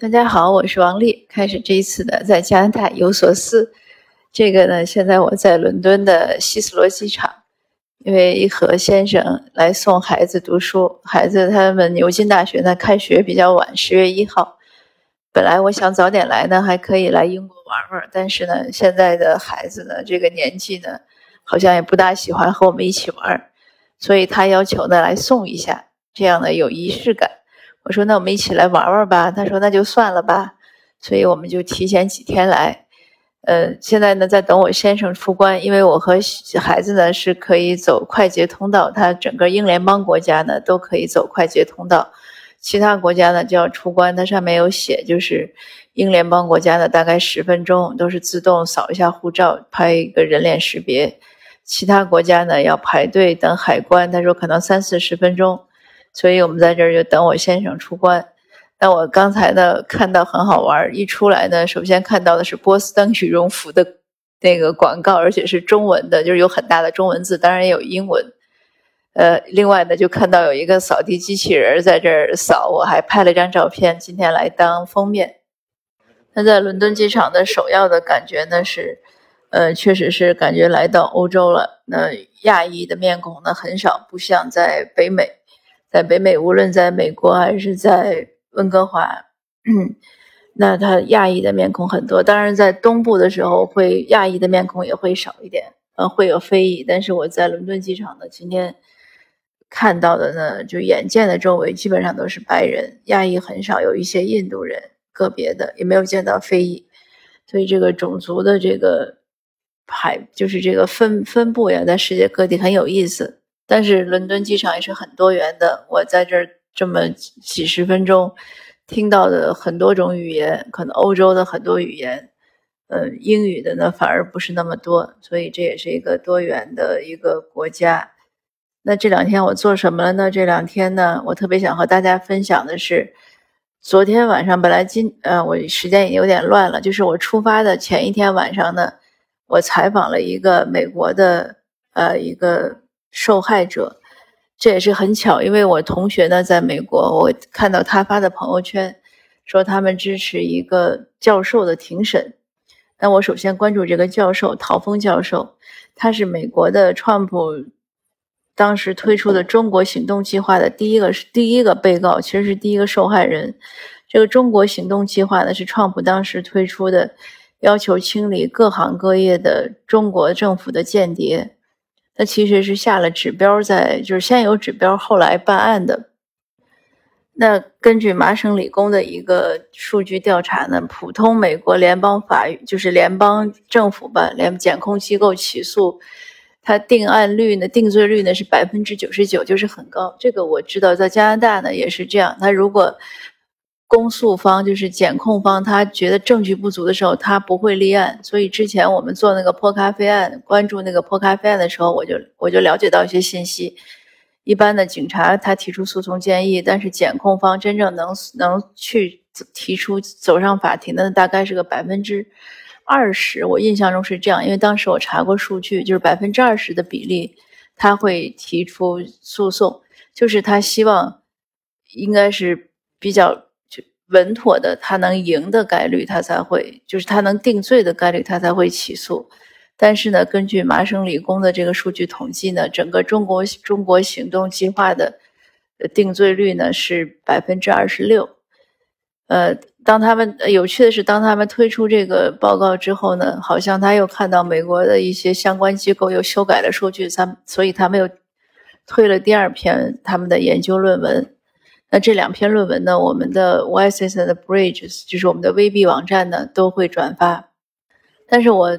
大家好，我是王丽。开始这一次的在加拿大有所思。这个呢，现在我在伦敦的希斯罗机场，因为和先生来送孩子读书。孩子他们牛津大学呢开学比较晚，十月一号。本来我想早点来呢，还可以来英国玩玩。但是呢，现在的孩子呢，这个年纪呢，好像也不大喜欢和我们一起玩，所以他要求呢来送一下，这样呢有仪式感。我说那我们一起来玩玩吧。他说那就算了吧。所以我们就提前几天来。呃，现在呢在等我先生出关，因为我和孩子呢是可以走快捷通道。他整个英联邦国家呢都可以走快捷通道，其他国家呢就要出关。它上面有写，就是英联邦国家呢大概十分钟都是自动扫一下护照，拍一个人脸识别。其他国家呢要排队等海关，他说可能三四十分钟。所以我们在这儿就等我先生出关。那我刚才呢看到很好玩，一出来呢，首先看到的是波司登羽绒服的那个广告，而且是中文的，就是有很大的中文字，当然也有英文。呃，另外呢，就看到有一个扫地机器人在这儿扫，我还拍了张照片，今天来当封面。那在伦敦机场的首要的感觉呢是，呃，确实是感觉来到欧洲了。那亚裔的面孔呢很少，不像在北美。在北美，无论在美国还是在温哥华，那他亚裔的面孔很多。当然，在东部的时候，会亚裔的面孔也会少一点，呃，会有非裔。但是我在伦敦机场呢，今天看到的呢，就眼见的周围基本上都是白人，亚裔很少，有一些印度人，个别的也没有见到非裔。所以这个种族的这个排，就是这个分分布呀，在世界各地很有意思。但是伦敦机场也是很多元的，我在这儿这么几十分钟，听到的很多种语言，可能欧洲的很多语言，呃，英语的呢反而不是那么多，所以这也是一个多元的一个国家。那这两天我做什么了呢？这两天呢，我特别想和大家分享的是，昨天晚上本来今呃我时间也有点乱了，就是我出发的前一天晚上呢，我采访了一个美国的呃一个。受害者，这也是很巧，因为我同学呢在美国，我看到他发的朋友圈，说他们支持一个教授的庭审。那我首先关注这个教授陶峰教授，他是美国的川普当时推出的中国行动计划的第一个是第一个被告，其实是第一个受害人。这个中国行动计划呢是川普当时推出的，要求清理各行各业的中国政府的间谍。那其实是下了指标，在就是先有指标，后来办案的。那根据麻省理工的一个数据调查呢，普通美国联邦法院就是联邦政府吧，联检控机构起诉，它定案率呢，定罪率呢是百分之九十九，就是很高。这个我知道，在加拿大呢也是这样。他如果公诉方就是检控方，他觉得证据不足的时候，他不会立案。所以之前我们做那个泼咖啡案，关注那个泼咖啡案的时候，我就我就了解到一些信息。一般的警察他提出诉讼建议，但是检控方真正能能去提出走上法庭的，大概是个百分之二十。我印象中是这样，因为当时我查过数据，就是百分之二十的比例他会提出诉讼，就是他希望应该是比较。稳妥的，他能赢的概率，他才会就是他能定罪的概率，他才会起诉。但是呢，根据麻省理工的这个数据统计呢，整个中国中国行动计划的定罪率呢是百分之二十六。呃，当他们有趣的是，当他们推出这个报告之后呢，好像他又看到美国的一些相关机构又修改了数据，他所以他们又推了第二篇他们的研究论文。那这两篇论文呢？我们的 YSS 的 Bridges 就是我们的 VB 网站呢，都会转发。但是我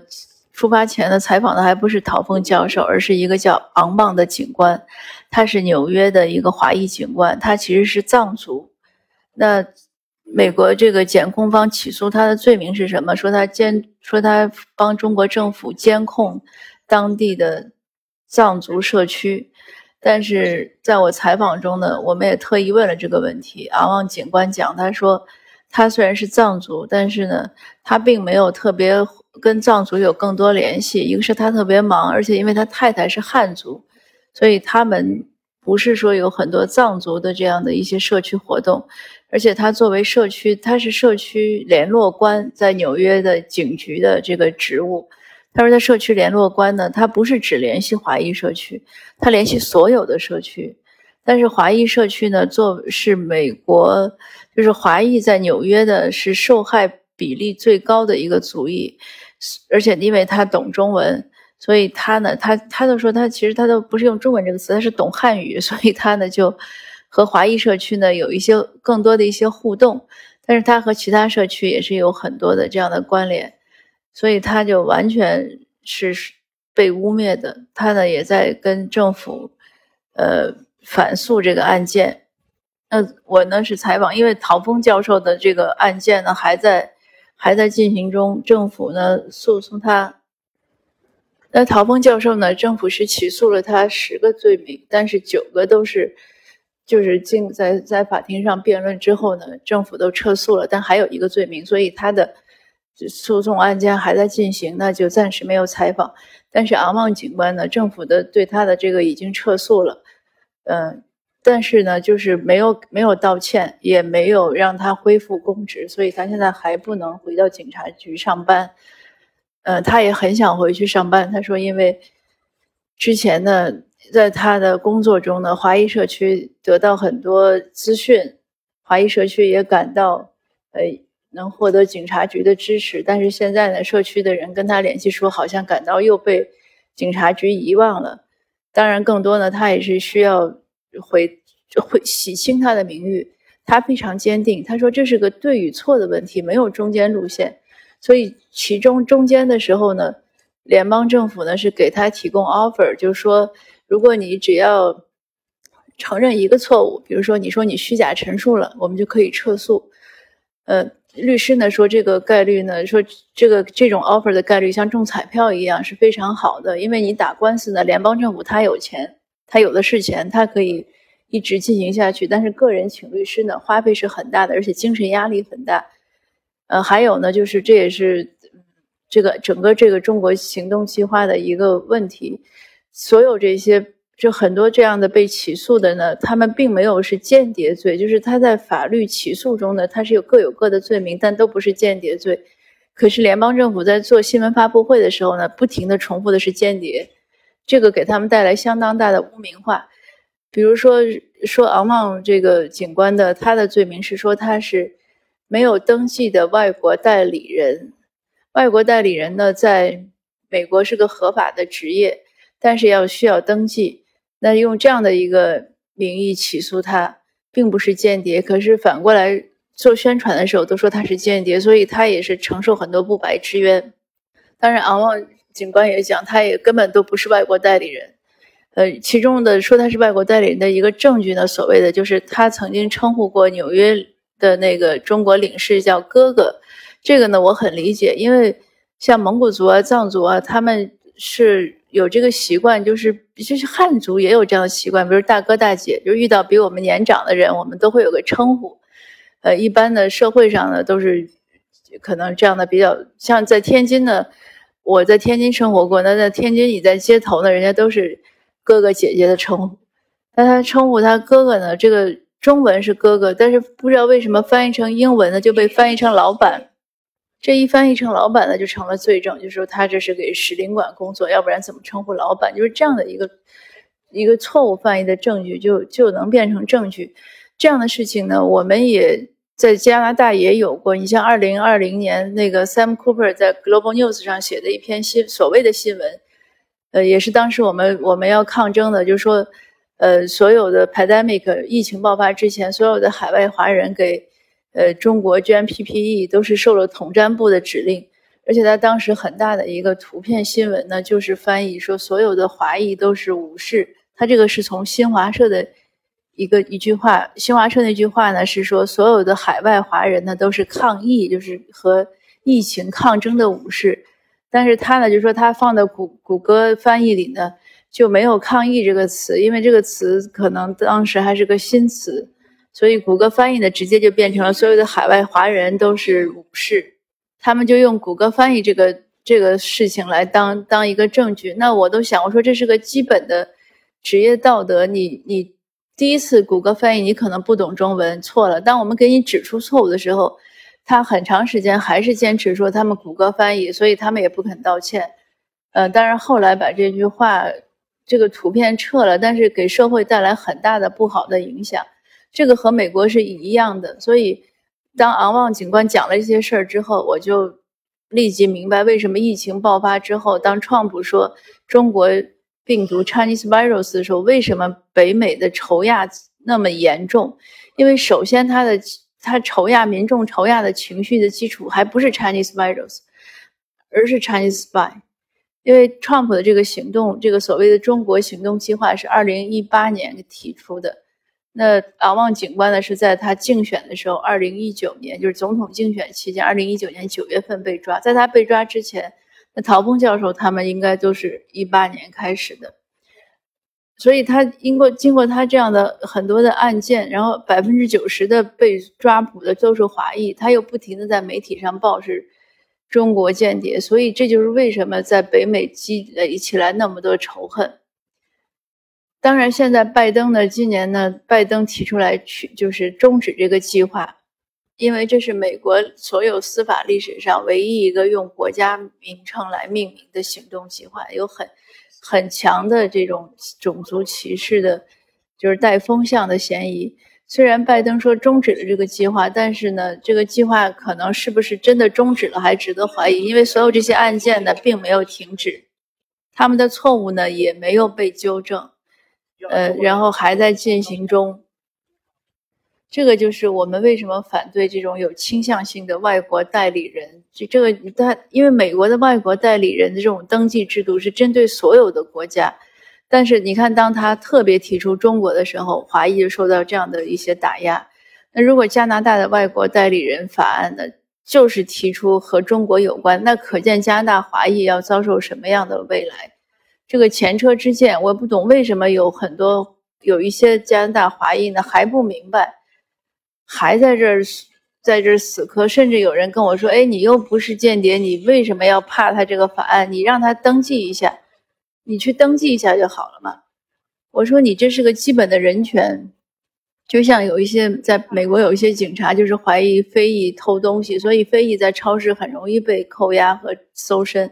出发前呢，采访的还不是陶峰教授，而是一个叫昂棒的警官，他是纽约的一个华裔警官，他其实是藏族。那美国这个检控方起诉他的罪名是什么？说他监，说他帮中国政府监控当地的藏族社区。但是在我采访中呢，我们也特意问了这个问题。昂旺警官讲，他说他虽然是藏族，但是呢，他并没有特别跟藏族有更多联系。一个是他特别忙，而且因为他太太是汉族，所以他们不是说有很多藏族的这样的一些社区活动，而且他作为社区，他是社区联络官，在纽约的警局的这个职务。他说他社区联络官呢，他不是只联系华裔社区，他联系所有的社区。但是华裔社区呢，做是美国，就是华裔在纽约的是受害比例最高的一个族裔，而且因为他懂中文。所以他呢，他他都说他其实他都不是用中文这个词，他是懂汉语，所以他呢就和华裔社区呢有一些更多的一些互动，但是他和其他社区也是有很多的这样的关联，所以他就完全是被污蔑的。他呢也在跟政府呃反诉这个案件。那我呢是采访，因为陶峰教授的这个案件呢还在还在进行中，政府呢诉讼他。那陶峰教授呢？政府是起诉了他十个罪名，但是九个都是，就是经在在法庭上辩论之后呢，政府都撤诉了。但还有一个罪名，所以他的诉讼案件还在进行，那就暂时没有采访。但是昂旺警官呢，政府的对他的这个已经撤诉了，嗯，但是呢，就是没有没有道歉，也没有让他恢复公职，所以他现在还不能回到警察局上班。呃，他也很想回去上班。他说，因为之前呢，在他的工作中呢，华裔社区得到很多资讯，华裔社区也感到，呃，能获得警察局的支持。但是现在呢，社区的人跟他联系说，好像感到又被警察局遗忘了。当然，更多呢，他也是需要回回洗清他的名誉。他非常坚定，他说这是个对与错的问题，没有中间路线。所以其中中间的时候呢，联邦政府呢是给他提供 offer，就是说，如果你只要承认一个错误，比如说你说你虚假陈述了，我们就可以撤诉。呃，律师呢说这个概率呢，说这个这种 offer 的概率像中彩票一样是非常好的，因为你打官司呢，联邦政府他有钱，他有的是钱，他可以一直进行下去，但是个人请律师呢花费是很大的，而且精神压力很大。呃，还有呢，就是这也是这个整个这个中国行动计划的一个问题。所有这些就很多这样的被起诉的呢，他们并没有是间谍罪，就是他在法律起诉中呢，他是有各有各的罪名，但都不是间谍罪。可是联邦政府在做新闻发布会的时候呢，不停的重复的是间谍，这个给他们带来相当大的污名化。比如说说昂旺这个警官的，他的罪名是说他是。没有登记的外国代理人，外国代理人呢，在美国是个合法的职业，但是要需要登记。那用这样的一个名义起诉他，并不是间谍。可是反过来做宣传的时候，都说他是间谍，所以他也是承受很多不白之冤。当然，昂旺警官也讲，他也根本都不是外国代理人。呃，其中的说他是外国代理人的一个证据呢，所谓的就是他曾经称呼过纽约。的那个中国领事叫哥哥，这个呢我很理解，因为像蒙古族啊、藏族啊，他们是有这个习惯，就是就是汉族也有这样的习惯，比如大哥大姐，就遇到比我们年长的人，我们都会有个称呼。呃，一般的社会上呢都是可能这样的比较，像在天津呢，我在天津生活过，那在天津你在街头呢，人家都是哥哥姐姐的称呼，那他称呼他哥哥呢，这个。中文是哥哥，但是不知道为什么翻译成英文呢，就被翻译成老板。这一翻译成老板呢，就成了罪证，就说他这是给使领馆工作，要不然怎么称呼老板？就是这样的一个一个错误翻译的证据，就就能变成证据。这样的事情呢，我们也在加拿大也有过。你像二零二零年那个 Sam Cooper 在 Global News 上写的一篇新所谓的新闻，呃，也是当时我们我们要抗争的，就是说。呃，所有的 pandemic 疫情爆发之前，所有的海外华人给呃中国捐 PPE 都是受了统战部的指令，而且他当时很大的一个图片新闻呢，就是翻译说所有的华裔都是武士。他这个是从新华社的一个一句话，新华社那句话呢是说所有的海外华人呢都是抗疫，就是和疫情抗争的武士。但是他呢就说他放在谷谷歌翻译里呢。就没有“抗议”这个词，因为这个词可能当时还是个新词，所以谷歌翻译的直接就变成了所有的海外华人都是武士，他们就用谷歌翻译这个这个事情来当当一个证据。那我都想，我说这是个基本的职业道德，你你第一次谷歌翻译你可能不懂中文错了，当我们给你指出错误的时候，他很长时间还是坚持说他们谷歌翻译，所以他们也不肯道歉。呃，当然后来把这句话这个图片撤了，但是给社会带来很大的不好的影响。这个和美国是一样的，所以当昂旺警官讲了这些事儿之后，我就立即明白为什么疫情爆发之后，当川普说中国病毒 Chinese virus 的时候，为什么北美的仇亚那么严重？因为首先他的他仇亚民众仇亚的情绪的基础还不是 Chinese virus，而是 Chinese spy。因为 Trump 的这个行动，这个所谓的中国行动计划是二零一八年提出的。那昂旺警官呢，是在他竞选的时候，二零一九年，就是总统竞选期间，二零一九年九月份被抓。在他被抓之前，那陶峰教授他们应该都是一八年开始的。所以他经过经过他这样的很多的案件，然后百分之九十的被抓捕的都是华裔，他又不停的在媒体上报是中国间谍，所以这就是为什么在北美积累起来那么多仇恨。当然，现在拜登呢，今年呢，拜登提出来去就是终止这个计划，因为这是美国所有司法历史上唯一一个用国家名称来命名的行动计划，有很很强的这种种族歧视的，就是带风向的嫌疑。虽然拜登说终止了这个计划，但是呢，这个计划可能是不是真的终止了，还值得怀疑，因为所有这些案件呢，并没有停止，他们的错误呢，也没有被纠正。呃，然后还在进行中。这个就是我们为什么反对这种有倾向性的外国代理人。就这个，他因为美国的外国代理人的这种登记制度是针对所有的国家，但是你看，当他特别提出中国的时候，华裔就受到这样的一些打压。那如果加拿大的外国代理人法案呢，就是提出和中国有关，那可见加拿大华裔要遭受什么样的未来？这个前车之鉴，我也不懂为什么有很多有一些加拿大华裔呢还不明白，还在这儿在这儿死磕，甚至有人跟我说：“哎，你又不是间谍，你为什么要怕他这个法案？你让他登记一下，你去登记一下就好了嘛。”我说：“你这是个基本的人权，就像有一些在美国有一些警察就是怀疑非裔偷东西，所以非裔在超市很容易被扣押和搜身。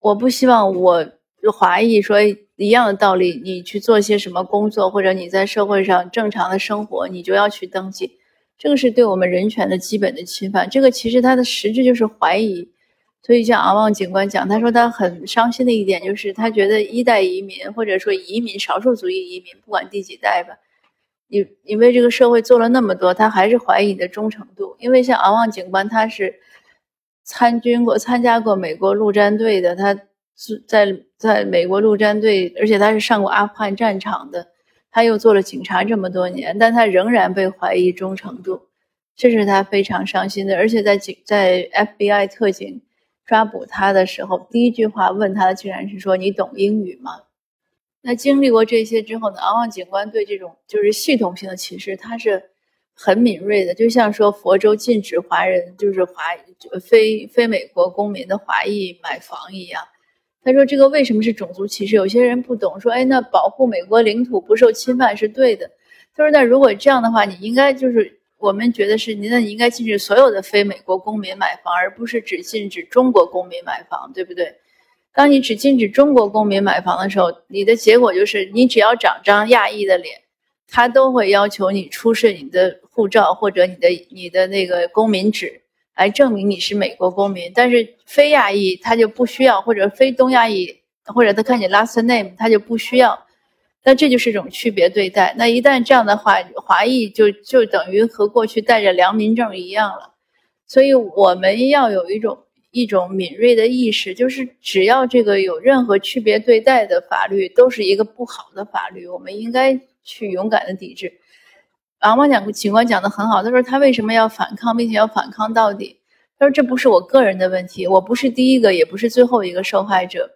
我不希望我。”就华裔说一样的道理，你去做些什么工作，或者你在社会上正常的生活，你就要去登记，这个是对我们人权的基本的侵犯。这个其实它的实质就是怀疑。所以像阿旺警官讲，他说他很伤心的一点就是，他觉得一代移民或者说移民少数族裔移民，不管第几代吧，你你为这个社会做了那么多，他还是怀疑你的忠诚度。因为像阿旺警官，他是参军过、参加过美国陆战队的，他。是在在美国陆战队，而且他是上过阿富汗战场的，他又做了警察这么多年，但他仍然被怀疑忠诚度，这是他非常伤心的。而且在警在 FBI 特警抓捕他的时候，第一句话问他的竟然是说：“你懂英语吗？”那经历过这些之后呢？昂旺警官对这种就是系统性的歧视，他是很敏锐的，就像说佛州禁止华人，就是华非非美国公民的华裔买房一样。他说：“这个为什么是种族歧视？有些人不懂，说，哎，那保护美国领土不受侵犯是对的。他说，那如果这样的话，你应该就是我们觉得是，那你应该禁止所有的非美国公民买房，而不是只禁止中国公民买房，对不对？当你只禁止中国公民买房的时候，你的结果就是，你只要长张亚裔的脸，他都会要求你出示你的护照或者你的你的那个公民纸。”来证明你是美国公民，但是非亚裔他就不需要，或者非东亚裔，或者他看你 last name 他就不需要，那这就是一种区别对待。那一旦这样的话，华裔就就等于和过去带着良民证一样了。所以我们要有一种一种敏锐的意识，就是只要这个有任何区别对待的法律，都是一个不好的法律，我们应该去勇敢的抵制。王王讲警官讲的很好，他说他为什么要反抗，并且要反抗到底？他说这不是我个人的问题，我不是第一个，也不是最后一个受害者，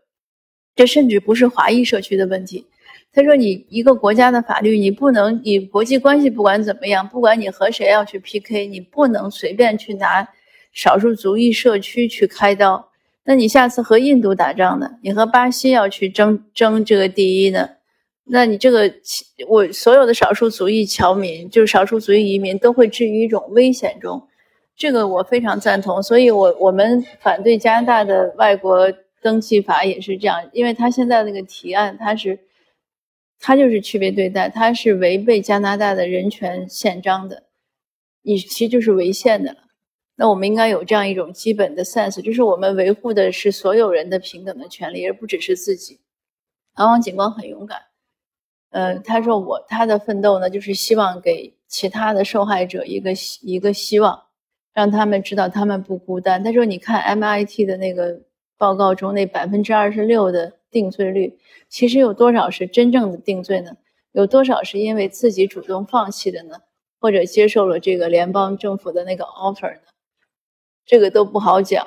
这甚至不是华裔社区的问题。他说你一个国家的法律，你不能，你国际关系不管怎么样，不管你和谁要去 PK，你不能随便去拿少数族裔社区去开刀。那你下次和印度打仗呢？你和巴西要去争争这个第一呢？那你这个我所有的少数族裔侨民，就是少数族裔移民，都会置于一种危险中。这个我非常赞同，所以我我们反对加拿大的外国登记法也是这样，因为他现在那个提案，他是他就是区别对待，他是违背加拿大的人权宪章的，你其实就是违宪的了。那我们应该有这样一种基本的 sense，就是我们维护的是所有人的平等的权利，而不只是自己。王王警官很勇敢。呃，他说我他的奋斗呢，就是希望给其他的受害者一个一个希望，让他们知道他们不孤单。他说，你看 MIT 的那个报告中，那百分之二十六的定罪率，其实有多少是真正的定罪呢？有多少是因为自己主动放弃的呢？或者接受了这个联邦政府的那个 offer 呢？这个都不好讲。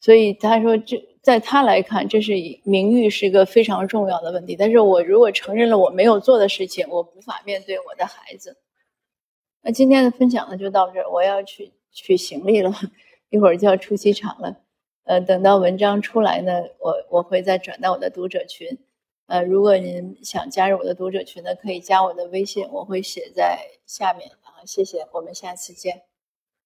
所以他说这。在他来看，这是名誉是一个非常重要的问题。但是我如果承认了我没有做的事情，我无法面对我的孩子。那今天的分享呢，就到这儿。我要去取行李了，一会儿就要出机场了。呃，等到文章出来呢，我我会再转到我的读者群。呃，如果您想加入我的读者群呢，可以加我的微信，我会写在下面啊。谢谢，我们下次见。